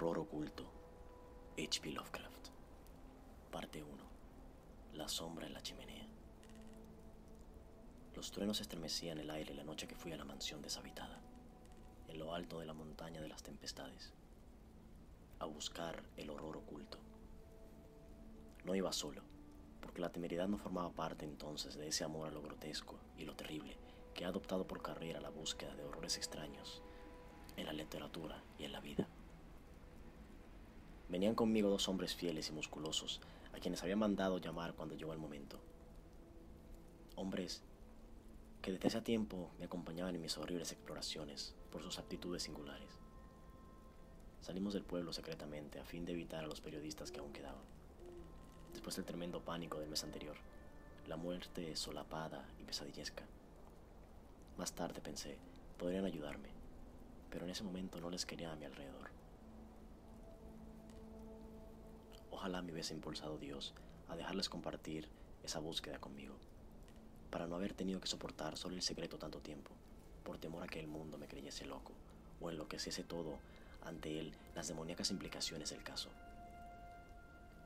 El horror oculto. H.P. Lovecraft. Parte 1. La sombra en la chimenea. Los truenos estremecían el aire la noche que fui a la mansión deshabitada, en lo alto de la montaña de las tempestades, a buscar el horror oculto. No iba solo, porque la temeridad no formaba parte entonces de ese amor a lo grotesco y lo terrible que ha adoptado por carrera la búsqueda de horrores extraños en la literatura y en la vida. Venían conmigo dos hombres fieles y musculosos, a quienes había mandado llamar cuando llegó el momento. Hombres que desde hace tiempo me acompañaban en mis horribles exploraciones por sus aptitudes singulares. Salimos del pueblo secretamente a fin de evitar a los periodistas que aún quedaban. Después del tremendo pánico del mes anterior, la muerte solapada y pesadillesca. Más tarde pensé, podrían ayudarme, pero en ese momento no les quería a mi alrededor. Ojalá me hubiese impulsado Dios a dejarles compartir esa búsqueda conmigo, para no haber tenido que soportar solo el secreto tanto tiempo, por temor a que el mundo me creyese loco o enloqueciese todo ante él las demoníacas implicaciones del caso.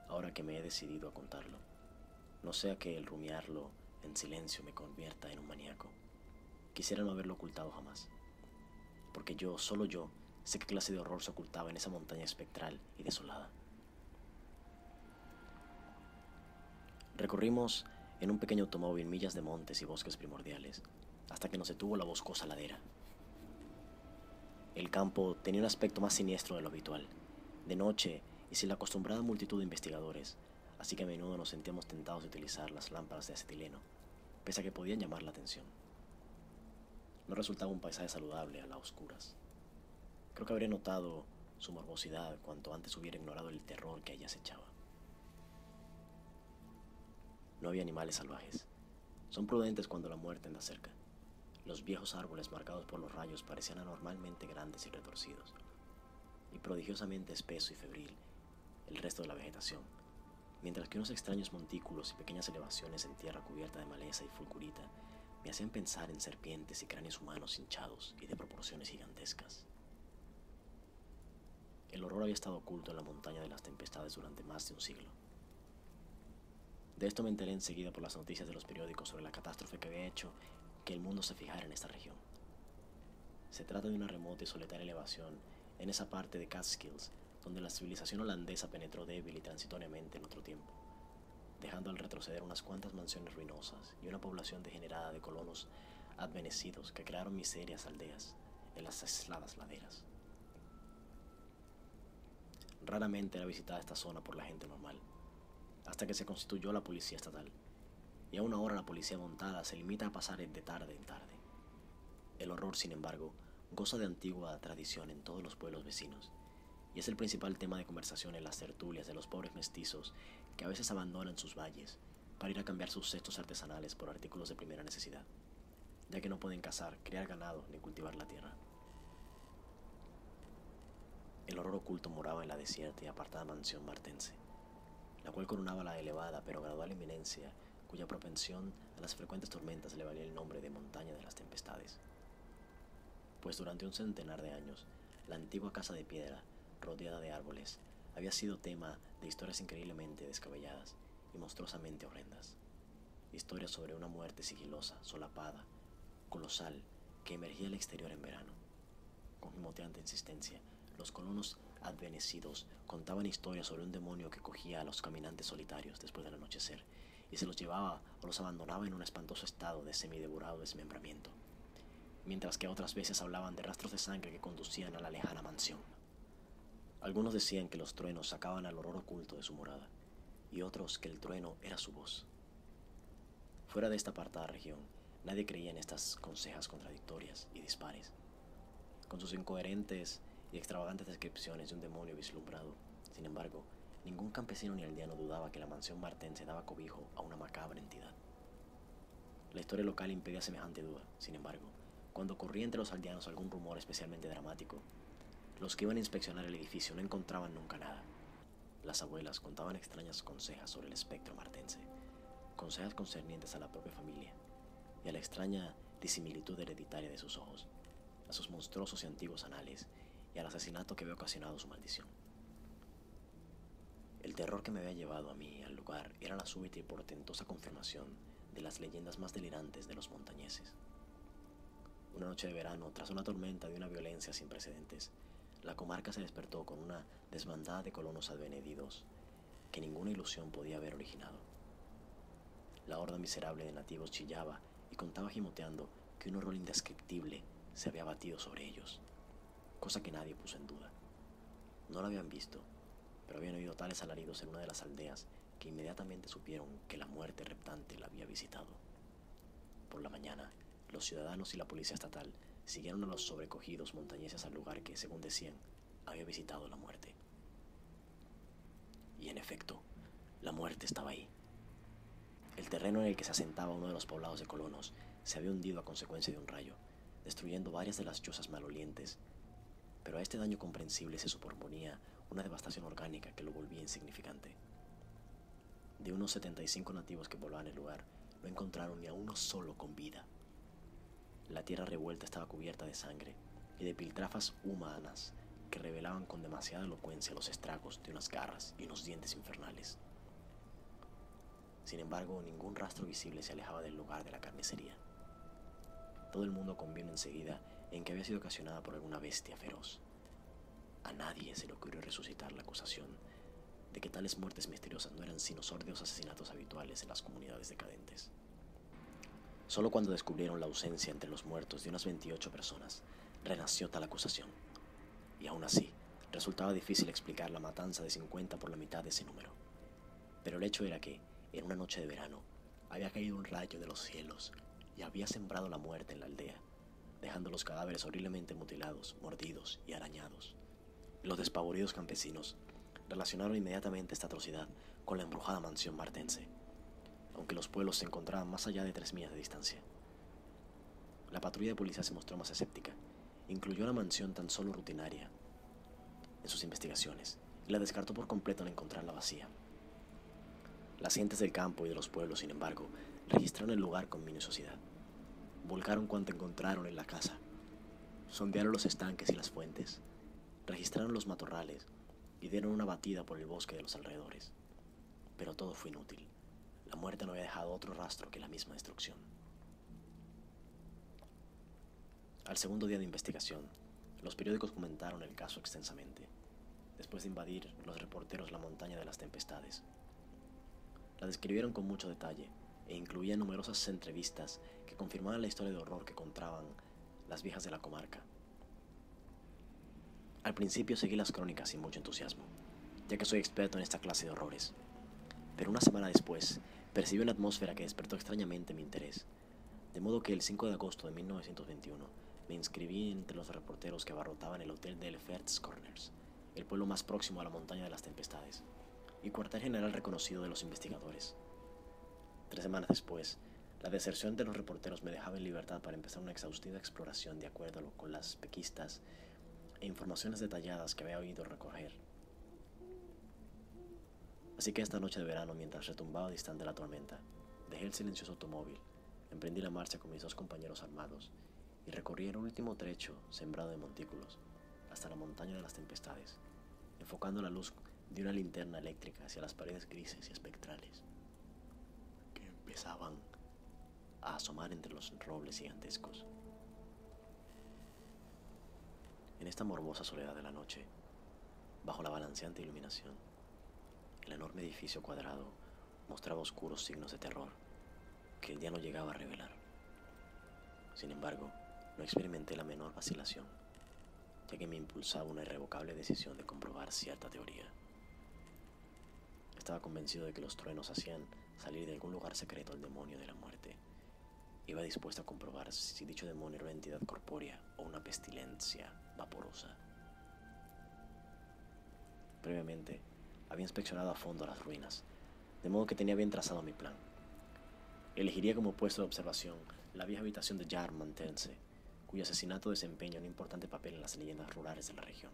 Ahora que me he decidido a contarlo, no sea que el rumiarlo en silencio me convierta en un maníaco. Quisiera no haberlo ocultado jamás, porque yo, solo yo, sé qué clase de horror se ocultaba en esa montaña espectral y desolada. Recorrimos en un pequeño automóvil millas de montes y bosques primordiales, hasta que nos detuvo la boscosa ladera. El campo tenía un aspecto más siniestro de lo habitual, de noche y sin la acostumbrada multitud de investigadores, así que a menudo nos sentíamos tentados de utilizar las lámparas de acetileno, pese a que podían llamar la atención. No resultaba un paisaje saludable a las oscuras. Creo que habría notado su morbosidad cuanto antes hubiera ignorado el terror que ella acechaba. No había animales salvajes. Son prudentes cuando la muerte anda cerca. Los viejos árboles marcados por los rayos parecían anormalmente grandes y retorcidos, y prodigiosamente espeso y febril el resto de la vegetación, mientras que unos extraños montículos y pequeñas elevaciones en tierra cubierta de maleza y fulgurita me hacían pensar en serpientes y cráneos humanos hinchados y de proporciones gigantescas. El horror había estado oculto en la montaña de las tempestades durante más de un siglo. De esto me enteré enseguida por las noticias de los periódicos sobre la catástrofe que había hecho que el mundo se fijara en esta región. Se trata de una remota y solitaria elevación en esa parte de Catskills donde la civilización holandesa penetró débil y transitoriamente en otro tiempo, dejando al retroceder unas cuantas mansiones ruinosas y una población degenerada de colonos advenecidos que crearon miserias aldeas en las aisladas laderas. Raramente era visitada esta zona por la gente normal hasta que se constituyó la policía estatal. Y aún ahora la policía montada se limita a pasar de tarde en tarde. El horror, sin embargo, goza de antigua tradición en todos los pueblos vecinos, y es el principal tema de conversación en las tertulias de los pobres mestizos que a veces abandonan sus valles para ir a cambiar sus cestos artesanales por artículos de primera necesidad, ya que no pueden cazar, criar ganado ni cultivar la tierra. El horror oculto moraba en la desierta y apartada mansión martense la cual coronaba la elevada pero gradual eminencia cuya propensión a las frecuentes tormentas le valía el nombre de montaña de las tempestades. Pues durante un centenar de años, la antigua casa de piedra, rodeada de árboles, había sido tema de historias increíblemente descabelladas y monstruosamente horrendas. Historias sobre una muerte sigilosa, solapada, colosal, que emergía al exterior en verano. Con gimoteante insistencia, los colonos advenecidos contaban historias sobre un demonio que cogía a los caminantes solitarios después del anochecer y se los llevaba o los abandonaba en un espantoso estado de semidevorado desmembramiento, mientras que otras veces hablaban de rastros de sangre que conducían a la lejana mansión. Algunos decían que los truenos sacaban al horror oculto de su morada, y otros que el trueno era su voz. Fuera de esta apartada región, nadie creía en estas consejas contradictorias y dispares. con sus incoherentes y extravagantes descripciones de un demonio vislumbrado. Sin embargo, ningún campesino ni aldeano dudaba que la mansión martense daba cobijo a una macabra entidad. La historia local impedía semejante duda. Sin embargo, cuando corría entre los aldeanos algún rumor especialmente dramático, los que iban a inspeccionar el edificio no encontraban nunca nada. Las abuelas contaban extrañas consejas sobre el espectro martense, consejas concernientes a la propia familia y a la extraña disimilitud hereditaria de sus ojos, a sus monstruosos y antiguos anales y al asesinato que había ocasionado su maldición. El terror que me había llevado a mí al lugar era la súbita y portentosa confirmación de las leyendas más delirantes de los montañeses. Una noche de verano, tras una tormenta de una violencia sin precedentes, la comarca se despertó con una desbandada de colonos advenedidos que ninguna ilusión podía haber originado. La horda miserable de nativos chillaba y contaba gimoteando que un horror indescriptible se había batido sobre ellos, cosa que nadie puso en duda. No lo habían visto, pero habían oído tales alaridos en una de las aldeas que inmediatamente supieron que la muerte reptante la había visitado. Por la mañana, los ciudadanos y la policía estatal siguieron a los sobrecogidos montañeses al lugar que, según decían, había visitado la muerte. Y en efecto, la muerte estaba ahí. El terreno en el que se asentaba uno de los poblados de colonos se había hundido a consecuencia de un rayo, destruyendo varias de las chozas malolientes, pero a este daño comprensible se superponía una devastación orgánica que lo volvía insignificante. De unos 75 nativos que poblaban el lugar, no encontraron ni a uno solo con vida. La tierra revuelta estaba cubierta de sangre y de piltrafas humanas que revelaban con demasiada elocuencia los estragos de unas garras y unos dientes infernales. Sin embargo, ningún rastro visible se alejaba del lugar de la carnicería. Todo el mundo convino enseguida en que había sido ocasionada por alguna bestia feroz. A nadie se le ocurrió resucitar la acusación de que tales muertes misteriosas no eran sino sordios asesinatos habituales en las comunidades decadentes. Solo cuando descubrieron la ausencia entre los muertos de unas 28 personas, renació tal acusación. Y aún así, resultaba difícil explicar la matanza de 50 por la mitad de ese número. Pero el hecho era que, en una noche de verano, había caído un rayo de los cielos y había sembrado la muerte en la aldea, dejando los cadáveres horriblemente mutilados, mordidos y arañados. Los despavoridos campesinos relacionaron inmediatamente esta atrocidad con la embrujada mansión martense aunque los pueblos se encontraban más allá de tres millas de distancia. La patrulla de policía se mostró más escéptica. Incluyó la mansión tan solo rutinaria en sus investigaciones y la descartó por completo al encontrarla vacía. Las gentes del campo y de los pueblos, sin embargo, registraron el lugar con minuciosidad. Volcaron cuanto encontraron en la casa. Sondearon los estanques y las fuentes. Registraron los matorrales y dieron una batida por el bosque de los alrededores. Pero todo fue inútil. La muerte no había dejado otro rastro que la misma destrucción. Al segundo día de investigación, los periódicos comentaron el caso extensamente, después de invadir los reporteros la montaña de las tempestades. La describieron con mucho detalle e incluían numerosas entrevistas que confirmaban la historia de horror que contaban las viejas de la comarca. Al principio seguí las crónicas sin mucho entusiasmo, ya que soy experto en esta clase de horrores. Pero una semana después Percibí una atmósfera que despertó extrañamente mi interés, de modo que el 5 de agosto de 1921 me inscribí entre los reporteros que abarrotaban el hotel de Lefferts Corners, el pueblo más próximo a la montaña de las tempestades, y cuartel general reconocido de los investigadores. Tres semanas después, la deserción de los reporteros me dejaba en libertad para empezar una exhaustiva exploración de acuerdo con las pequistas e informaciones detalladas que había oído recoger. Así que esta noche de verano, mientras retumbaba distante la tormenta, dejé el silencioso automóvil, emprendí la marcha con mis dos compañeros armados y recorrí el último trecho sembrado de montículos hasta la montaña de las tempestades, enfocando la luz de una linterna eléctrica hacia las paredes grises y espectrales a asomar entre los robles gigantescos. En esta morbosa soledad de la noche, bajo la balanceante iluminación, el enorme edificio cuadrado mostraba oscuros signos de terror que el día no llegaba a revelar. Sin embargo, no experimenté la menor vacilación, ya que me impulsaba una irrevocable decisión de comprobar cierta teoría. Estaba convencido de que los truenos hacían salir de algún lugar secreto al demonio de la muerte, Iba dispuesta a comprobar si dicho demonio era una entidad corpórea o una pestilencia vaporosa. Previamente, había inspeccionado a fondo las ruinas, de modo que tenía bien trazado mi plan. Elegiría como puesto de observación la vieja habitación de Jar Mantense, cuyo asesinato desempeña un importante papel en las leyendas rurales de la región.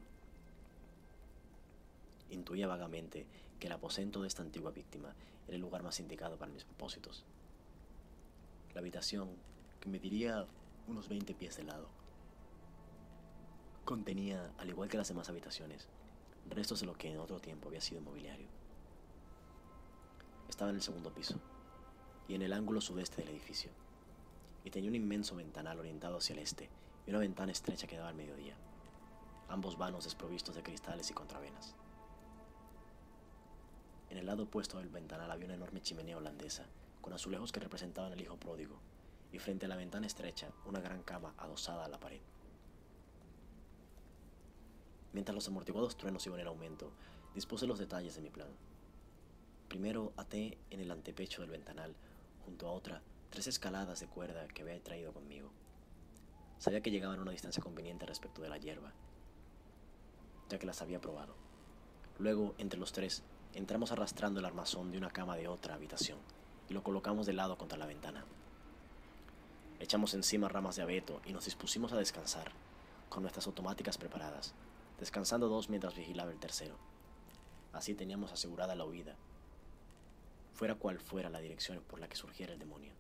Intuía vagamente que el aposento de esta antigua víctima era el lugar más indicado para mis propósitos. La habitación, que mediría unos 20 pies de lado, contenía, al igual que las demás habitaciones, restos de lo que en otro tiempo había sido mobiliario. Estaba en el segundo piso y en el ángulo sudeste del edificio, y tenía un inmenso ventanal orientado hacia el este y una ventana estrecha que daba al mediodía, ambos vanos desprovistos de cristales y contravenas. En el lado opuesto del ventanal había una enorme chimenea holandesa, con azulejos que representaban al hijo pródigo, y frente a la ventana estrecha una gran cama adosada a la pared. Mientras los amortiguados truenos iban en aumento, dispuse los detalles de mi plan. Primero até en el antepecho del ventanal, junto a otra, tres escaladas de cuerda que había traído conmigo. Sabía que llegaban a una distancia conveniente respecto de la hierba, ya que las había probado. Luego, entre los tres, entramos arrastrando el armazón de una cama de otra habitación y lo colocamos de lado contra la ventana. Echamos encima ramas de abeto y nos dispusimos a descansar, con nuestras automáticas preparadas, descansando dos mientras vigilaba el tercero. Así teníamos asegurada la huida, fuera cual fuera la dirección por la que surgiera el demonio.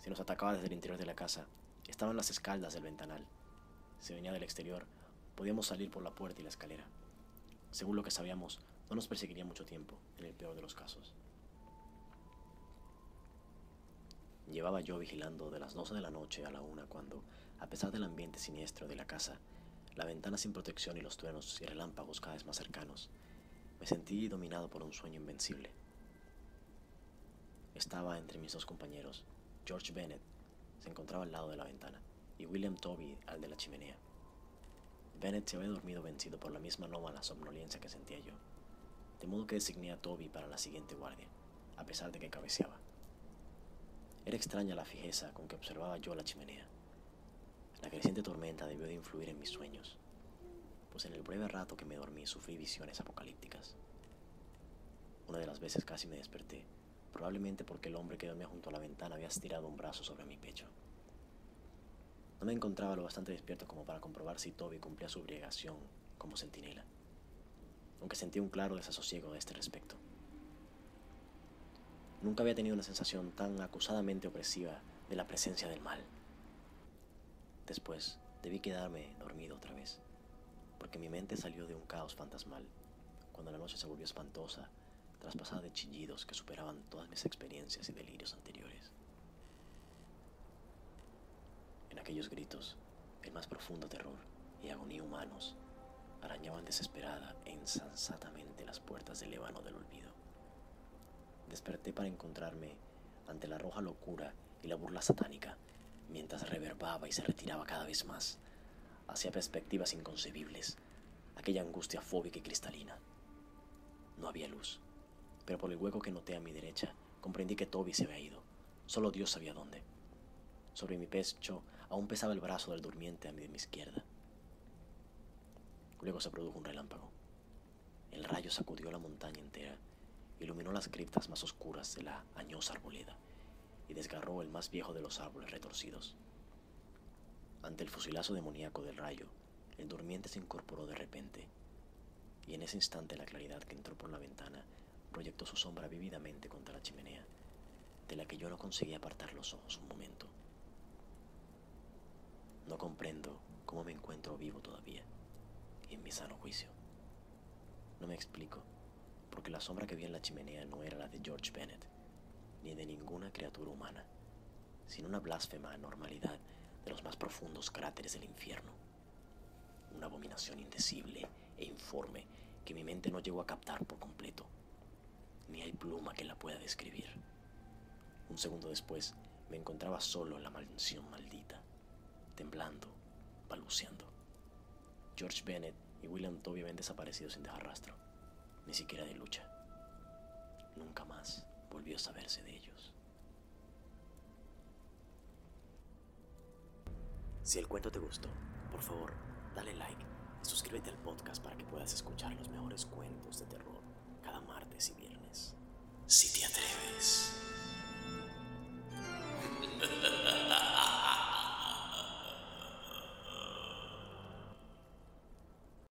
Si nos atacaba desde el interior de la casa, estaban las escaldas del ventanal. Si venía del exterior, podíamos salir por la puerta y la escalera. Según lo que sabíamos, no nos perseguiría mucho tiempo, en el peor de los casos. Llevaba yo vigilando de las 12 de la noche a la una cuando, a pesar del ambiente siniestro de la casa, la ventana sin protección y los truenos y relámpagos cada vez más cercanos, me sentí dominado por un sueño invencible. Estaba entre mis dos compañeros. George Bennett se encontraba al lado de la ventana y William Toby al de la chimenea. Bennett se había dormido vencido por la misma nómada somnolencia que sentía yo, de modo que designé a Toby para la siguiente guardia, a pesar de que cabeceaba. Era extraña la fijeza con que observaba yo la chimenea. La creciente tormenta debió de influir en mis sueños, pues en el breve rato que me dormí sufrí visiones apocalípticas. Una de las veces casi me desperté, probablemente porque el hombre que dormía junto a la ventana había estirado un brazo sobre mi pecho. No me encontraba lo bastante despierto como para comprobar si Toby cumplía su obligación como centinela, aunque sentí un claro desasosiego a este respecto. Nunca había tenido una sensación tan acusadamente opresiva de la presencia del mal. Después debí quedarme dormido otra vez, porque mi mente salió de un caos fantasmal, cuando la noche se volvió espantosa, traspasada de chillidos que superaban todas mis experiencias y delirios anteriores. En aquellos gritos, el más profundo terror y agonía humanos arañaban desesperada e insensatamente las puertas del ébano del olvido desperté para encontrarme ante la roja locura y la burla satánica, mientras reverbaba y se retiraba cada vez más, hacia perspectivas inconcebibles, aquella angustia fóbica y cristalina. No había luz, pero por el hueco que noté a mi derecha, comprendí que Toby se había ido. Solo Dios sabía dónde. Sobre mi pecho aún pesaba el brazo del durmiente a mi de mi izquierda. Luego se produjo un relámpago. El rayo sacudió la montaña entera iluminó las criptas más oscuras de la añosa arboleda y desgarró el más viejo de los árboles retorcidos. Ante el fusilazo demoníaco del rayo, el durmiente se incorporó de repente, y en ese instante la claridad que entró por la ventana proyectó su sombra vívidamente contra la chimenea, de la que yo no conseguía apartar los ojos un momento. No comprendo cómo me encuentro vivo todavía en mi sano juicio. No me explico porque la sombra que vi en la chimenea no era la de George Bennett, ni de ninguna criatura humana, sino una blasfema anormalidad de los más profundos cráteres del infierno. Una abominación indecible e informe que mi mente no llegó a captar por completo, ni hay pluma que la pueda describir. Un segundo después me encontraba solo en la mansión maldita, temblando, balbuceando. George Bennett y William Toby habían desaparecido sin dejar rastro, ni siquiera de lucha. Nunca más volvió a saberse de ellos. Si el cuento te gustó, por favor, dale like y suscríbete al podcast para que puedas escuchar los mejores cuentos de terror cada martes y viernes. Si te atreves.